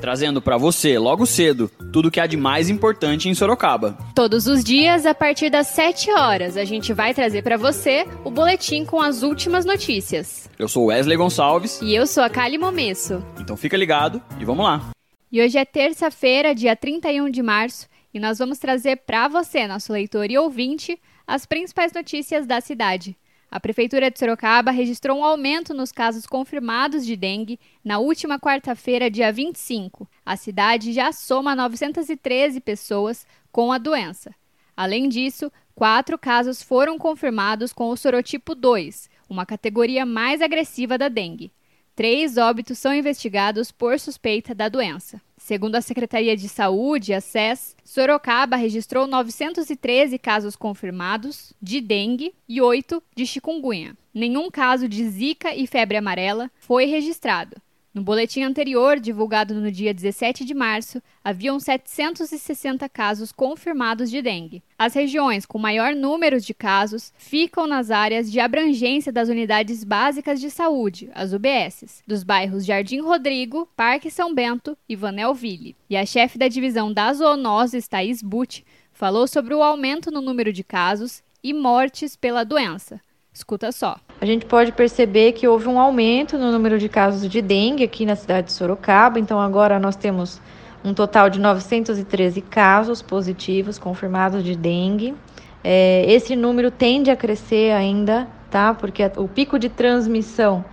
trazendo para você, logo cedo, tudo que há de mais importante em Sorocaba. Todos os dias, a partir das 7 horas, a gente vai trazer para você o boletim com as últimas notícias. Eu sou Wesley Gonçalves. E eu sou a Kali Momesso. Então fica ligado e vamos lá. E hoje é terça-feira, dia 31 de março, e nós vamos trazer para você, nosso leitor e ouvinte, as principais notícias da cidade. A Prefeitura de Sorocaba registrou um aumento nos casos confirmados de dengue na última quarta-feira, dia 25. A cidade já soma 913 pessoas com a doença. Além disso, quatro casos foram confirmados com o sorotipo 2, uma categoria mais agressiva da dengue. Três óbitos são investigados por suspeita da doença. Segundo a Secretaria de Saúde, a SES, Sorocaba registrou 913 casos confirmados de dengue e 8 de chikungunya. Nenhum caso de zika e febre amarela foi registrado. No boletim anterior, divulgado no dia 17 de março, haviam 760 casos confirmados de dengue. As regiões com maior número de casos ficam nas áreas de abrangência das unidades básicas de saúde, as UBSs, dos bairros Jardim Rodrigo, Parque São Bento e Vanelville. E a chefe da divisão da zoonoses, Thais Butt, falou sobre o aumento no número de casos e mortes pela doença. Escuta só. A gente pode perceber que houve um aumento no número de casos de dengue aqui na cidade de Sorocaba. Então, agora nós temos um total de 913 casos positivos confirmados de dengue. É, esse número tende a crescer ainda, tá? Porque o pico de transmissão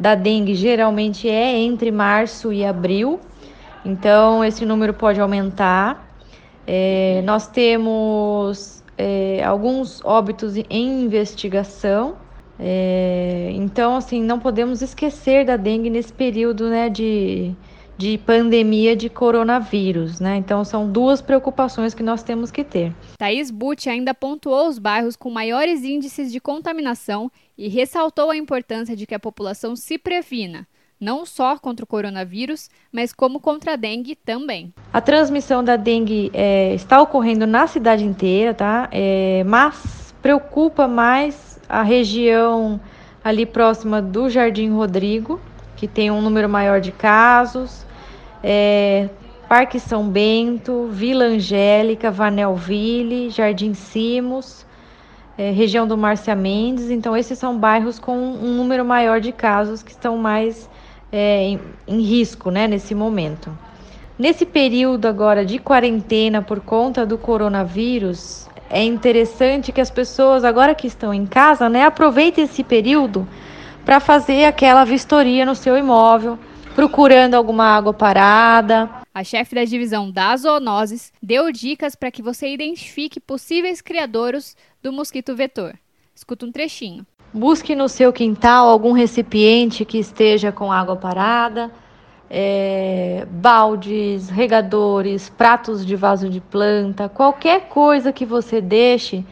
da dengue geralmente é entre março e abril. Então, esse número pode aumentar. É, nós temos alguns óbitos em investigação. É, então, assim, não podemos esquecer da dengue nesse período né, de, de pandemia de coronavírus, né? Então, são duas preocupações que nós temos que ter. Thaís Butti ainda pontuou os bairros com maiores índices de contaminação e ressaltou a importância de que a população se previna, não só contra o coronavírus, mas como contra a dengue também. A transmissão da dengue é, está ocorrendo na cidade inteira, tá? É, mas preocupa mais a região ali próxima do Jardim Rodrigo, que tem um número maior de casos, é, Parque São Bento, Vila Angélica, Vanelville, Jardim Simos, é, região do Márcia Mendes. Então, esses são bairros com um número maior de casos que estão mais é, em, em risco né, nesse momento. Nesse período agora de quarentena por conta do coronavírus, é interessante que as pessoas, agora que estão em casa, né, aproveitem esse período para fazer aquela vistoria no seu imóvel, procurando alguma água parada. A chefe da divisão das zoonoses deu dicas para que você identifique possíveis criadouros do mosquito vetor. Escuta um trechinho. Busque no seu quintal algum recipiente que esteja com água parada, é, baldes, regadores, pratos de vaso de planta, qualquer coisa que você deixe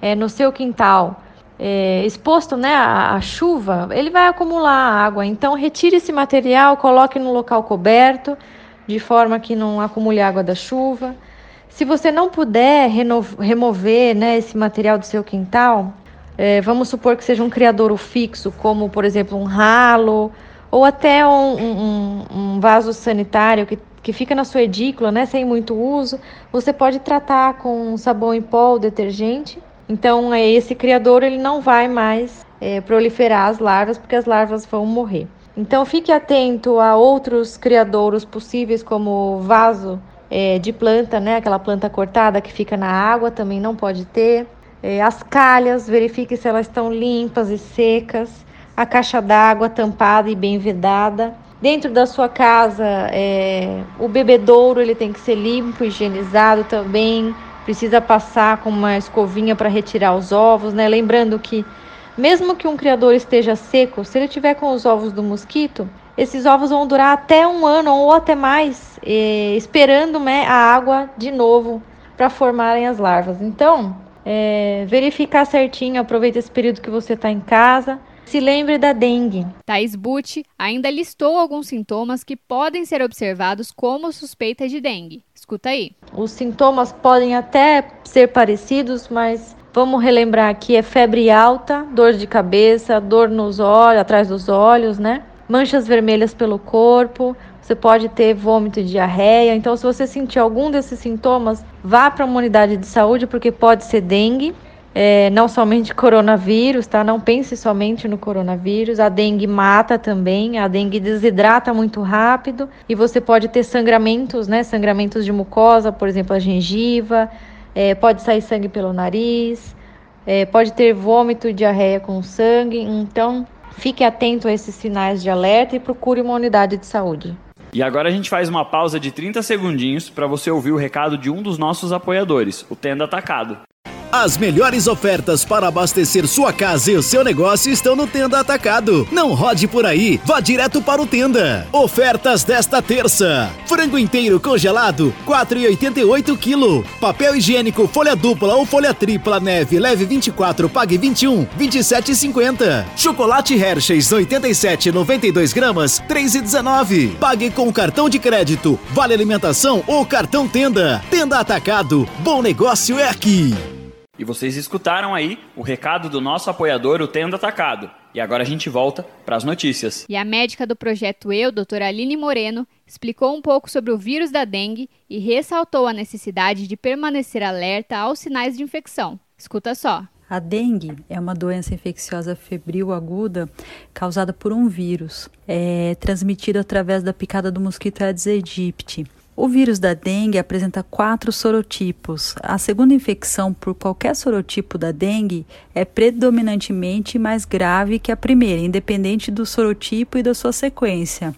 é, no seu quintal. É, exposto né, à, à chuva, ele vai acumular água. Então, retire esse material, coloque no local coberto, de forma que não acumule água da chuva. Se você não puder remover né, esse material do seu quintal, é, vamos supor que seja um criadouro fixo, como por exemplo um ralo, ou até um, um, um vaso sanitário que, que fica na sua edícula, né, sem muito uso, você pode tratar com sabão em pó ou detergente. Então, é, esse criador ele não vai mais é, proliferar as larvas, porque as larvas vão morrer. Então, fique atento a outros criadouros possíveis, como vaso é, de planta, né, aquela planta cortada que fica na água, também não pode ter. É, as calhas, verifique se elas estão limpas e secas. A caixa d'água tampada e bem vedada. Dentro da sua casa, é, o bebedouro ele tem que ser limpo, higienizado também. Precisa passar com uma escovinha para retirar os ovos, né? Lembrando que Mesmo que um criador esteja seco, se ele tiver com os ovos do mosquito, esses ovos vão durar até um ano ou até mais, eh, esperando né, a água de novo para formarem as larvas. Então, é, verificar certinho, aproveita esse período que você está em casa. Se lembre da dengue. Thais Butti ainda listou alguns sintomas que podem ser observados como suspeita de dengue. Escuta aí. Os sintomas podem até ser parecidos, mas vamos relembrar aqui: é febre alta, dor de cabeça, dor nos olhos, atrás dos olhos, né? Manchas vermelhas pelo corpo, você pode ter vômito diarreia. Então, se você sentir algum desses sintomas, vá para uma unidade de saúde, porque pode ser dengue. É, não somente coronavírus, tá? Não pense somente no coronavírus. A dengue mata também, a dengue desidrata muito rápido e você pode ter sangramentos, né? Sangramentos de mucosa, por exemplo, a gengiva, é, pode sair sangue pelo nariz, é, pode ter vômito diarreia com sangue. Então, fique atento a esses sinais de alerta e procure uma unidade de saúde. E agora a gente faz uma pausa de 30 segundinhos para você ouvir o recado de um dos nossos apoiadores, o Tenda Atacado. As melhores ofertas para abastecer sua casa e o seu negócio estão no Tenda Atacado. Não rode por aí, vá direto para o Tenda. Ofertas desta terça: frango inteiro congelado, 4,88 kg. Papel higiênico folha dupla ou folha tripla neve, leve 24, pague 21, 27,50. Chocolate Hershey's 87, 92 gramas, 3,19. Pague com cartão de crédito, vale alimentação ou cartão Tenda. Tenda Atacado, bom negócio é aqui. E vocês escutaram aí o recado do nosso apoiador, o Tenda Atacado. E agora a gente volta para as notícias. E a médica do projeto Eu, doutora Aline Moreno, explicou um pouco sobre o vírus da dengue e ressaltou a necessidade de permanecer alerta aos sinais de infecção. Escuta só. A dengue é uma doença infecciosa febril aguda causada por um vírus. É transmitida através da picada do mosquito Aedes aegypti. O vírus da dengue apresenta quatro sorotipos. A segunda infecção por qualquer sorotipo da dengue é predominantemente mais grave que a primeira, independente do sorotipo e da sua sequência.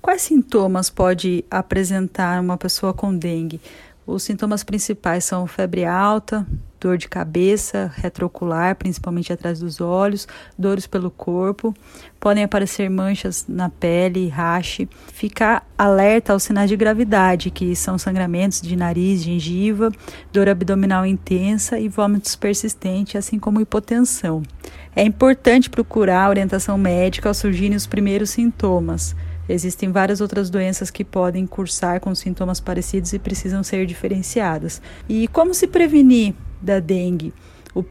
Quais sintomas pode apresentar uma pessoa com dengue? Os sintomas principais são febre alta, dor de cabeça retroocular, principalmente atrás dos olhos, dores pelo corpo, podem aparecer manchas na pele, rache, ficar alerta aos sinais de gravidade, que são sangramentos de nariz, gengiva, dor abdominal intensa e vômitos persistentes, assim como hipotensão. É importante procurar orientação médica ao surgirem os primeiros sintomas. Existem várias outras doenças que podem cursar com sintomas parecidos e precisam ser diferenciadas. E como se prevenir da dengue? O,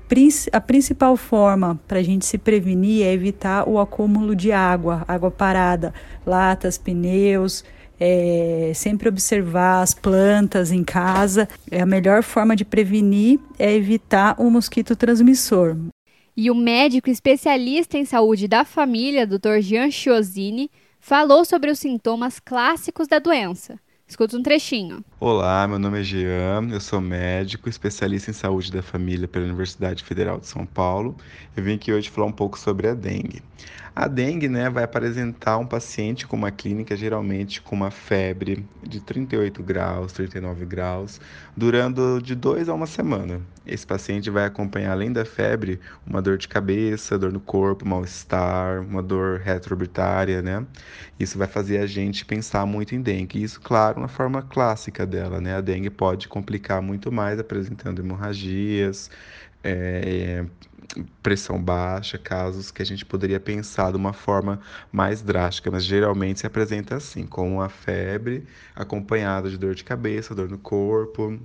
a principal forma para a gente se prevenir é evitar o acúmulo de água, água parada, latas, pneus, é, sempre observar as plantas em casa. É a melhor forma de prevenir é evitar o mosquito transmissor. E o médico especialista em saúde da família, Dr. Jean Chiosini, falou sobre os sintomas clássicos da doença. Escuta um trechinho. Olá, meu nome é Jean, eu sou médico, especialista em saúde da família pela Universidade Federal de São Paulo. Eu vim aqui hoje falar um pouco sobre a dengue. A dengue né, vai apresentar um paciente com uma clínica, geralmente com uma febre de 38 graus, 39 graus, durando de dois a uma semana. Esse paciente vai acompanhar, além da febre, uma dor de cabeça, dor no corpo, mal-estar, uma dor retroorbitária, né? Isso vai fazer a gente pensar muito em dengue. Isso, claro, na forma clássica dela, né? A dengue pode complicar muito mais, apresentando hemorragias, é, pressão baixa, casos que a gente poderia pensar de uma forma mais drástica, mas geralmente se apresenta assim, com uma febre acompanhada de dor de cabeça, dor no corpo,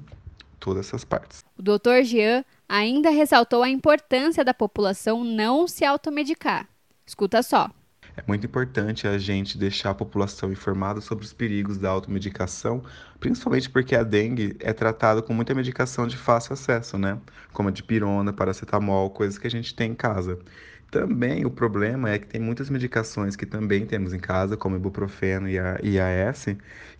todas essas partes. O Dr. Jean ainda ressaltou a importância da população não se automedicar. Escuta só. É muito importante a gente deixar a população informada sobre os perigos da automedicação, principalmente porque a dengue é tratada com muita medicação de fácil acesso, né? Como a dipirona, paracetamol, coisas que a gente tem em casa. Também o problema é que tem muitas medicações que também temos em casa, como ibuprofeno e a IAS,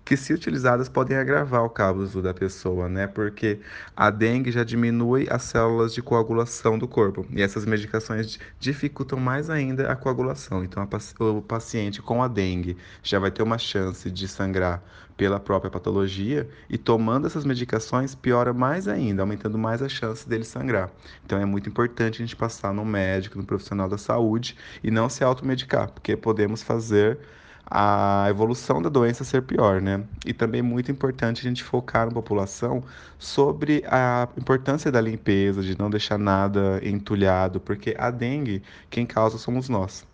que, se utilizadas, podem agravar o caso da pessoa, né? Porque a dengue já diminui as células de coagulação do corpo e essas medicações dificultam mais ainda a coagulação. Então, a, o paciente com a dengue já vai ter uma chance de sangrar pela própria patologia e tomando essas medicações piora mais ainda, aumentando mais a chance dele sangrar. Então é muito importante a gente passar no médico, no profissional da saúde e não se automedicar, porque podemos fazer a evolução da doença ser pior, né? E também é muito importante a gente focar na população sobre a importância da limpeza, de não deixar nada entulhado, porque a dengue, quem causa somos nós.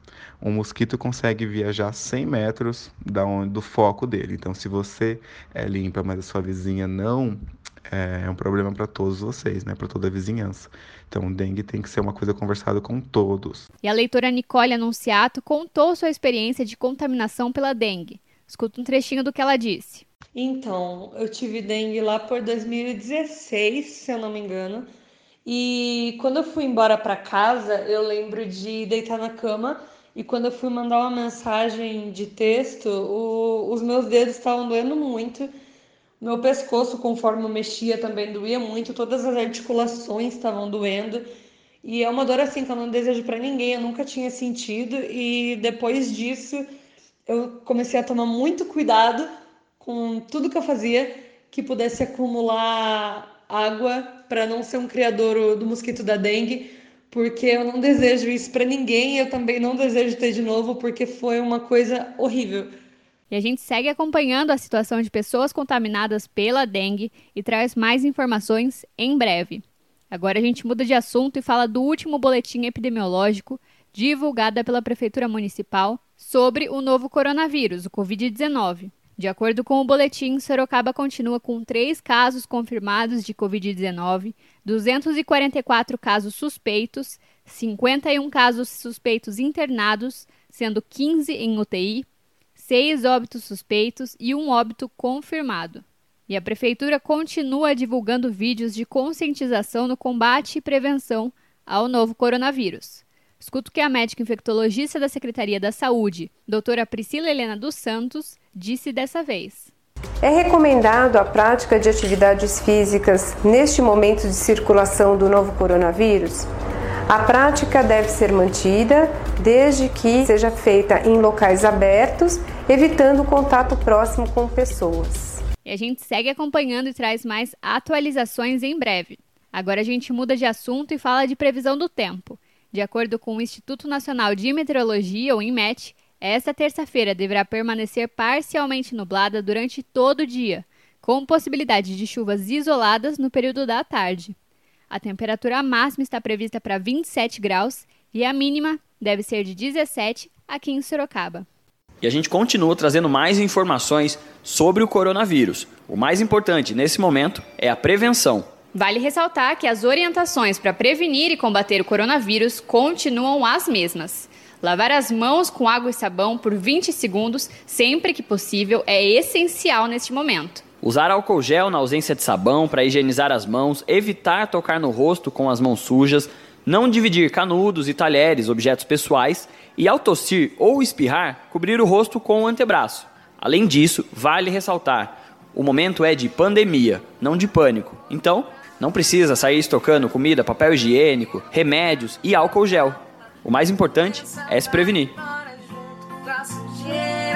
Um mosquito consegue viajar 100 metros da onde, do foco dele. Então, se você é limpa, mas a sua vizinha não, é, é um problema para todos vocês, né? Para toda a vizinhança. Então, dengue tem que ser uma coisa conversada com todos. E a leitora Nicole Anunciato contou sua experiência de contaminação pela dengue. Escuta um trechinho do que ela disse. Então, eu tive dengue lá por 2016, se eu não me engano. E quando eu fui embora para casa, eu lembro de deitar na cama e quando eu fui mandar uma mensagem de texto, o, os meus dedos estavam doendo muito. Meu pescoço, conforme eu mexia, também doía muito. Todas as articulações estavam doendo. E é uma dor assim que eu não desejo para ninguém, eu nunca tinha sentido. E depois disso, eu comecei a tomar muito cuidado com tudo que eu fazia que pudesse acumular água para não ser um criador do mosquito da dengue porque eu não desejo isso para ninguém, eu também não desejo ter de novo, porque foi uma coisa horrível. E a gente segue acompanhando a situação de pessoas contaminadas pela dengue e traz mais informações em breve. Agora a gente muda de assunto e fala do último boletim epidemiológico divulgado pela Prefeitura Municipal sobre o novo coronavírus, o Covid-19. De acordo com o boletim, Sorocaba continua com três casos confirmados de Covid-19, 244 casos suspeitos, 51 casos suspeitos internados, sendo 15 em UTI, 6 óbitos suspeitos e um óbito confirmado. E a Prefeitura continua divulgando vídeos de conscientização no combate e prevenção ao novo coronavírus. Escuto que a médica infectologista da Secretaria da Saúde, doutora Priscila Helena dos Santos, disse dessa vez. É recomendado a prática de atividades físicas neste momento de circulação do novo coronavírus? A prática deve ser mantida desde que seja feita em locais abertos, evitando o contato próximo com pessoas. E a gente segue acompanhando e traz mais atualizações em breve. Agora a gente muda de assunto e fala de previsão do tempo. De acordo com o Instituto Nacional de Meteorologia, o INMET, esta terça-feira deverá permanecer parcialmente nublada durante todo o dia, com possibilidade de chuvas isoladas no período da tarde. A temperatura máxima está prevista para 27 graus e a mínima deve ser de 17 aqui em Sorocaba. E a gente continua trazendo mais informações sobre o coronavírus. O mais importante nesse momento é a prevenção. Vale ressaltar que as orientações para prevenir e combater o coronavírus continuam as mesmas. Lavar as mãos com água e sabão por 20 segundos, sempre que possível, é essencial neste momento. Usar álcool gel na ausência de sabão para higienizar as mãos, evitar tocar no rosto com as mãos sujas, não dividir canudos e talheres, objetos pessoais, e ao tossir ou espirrar, cobrir o rosto com o antebraço. Além disso, vale ressaltar: o momento é de pandemia, não de pânico. Então, não precisa sair estocando comida, papel higiênico, remédios e álcool gel. O mais importante é se prevenir. E.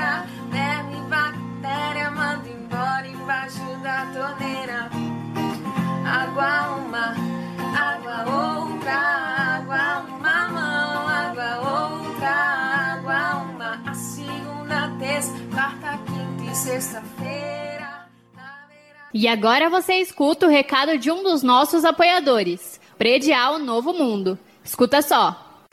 E agora você escuta o recado de um dos nossos apoiadores, Predial Novo Mundo. Escuta só.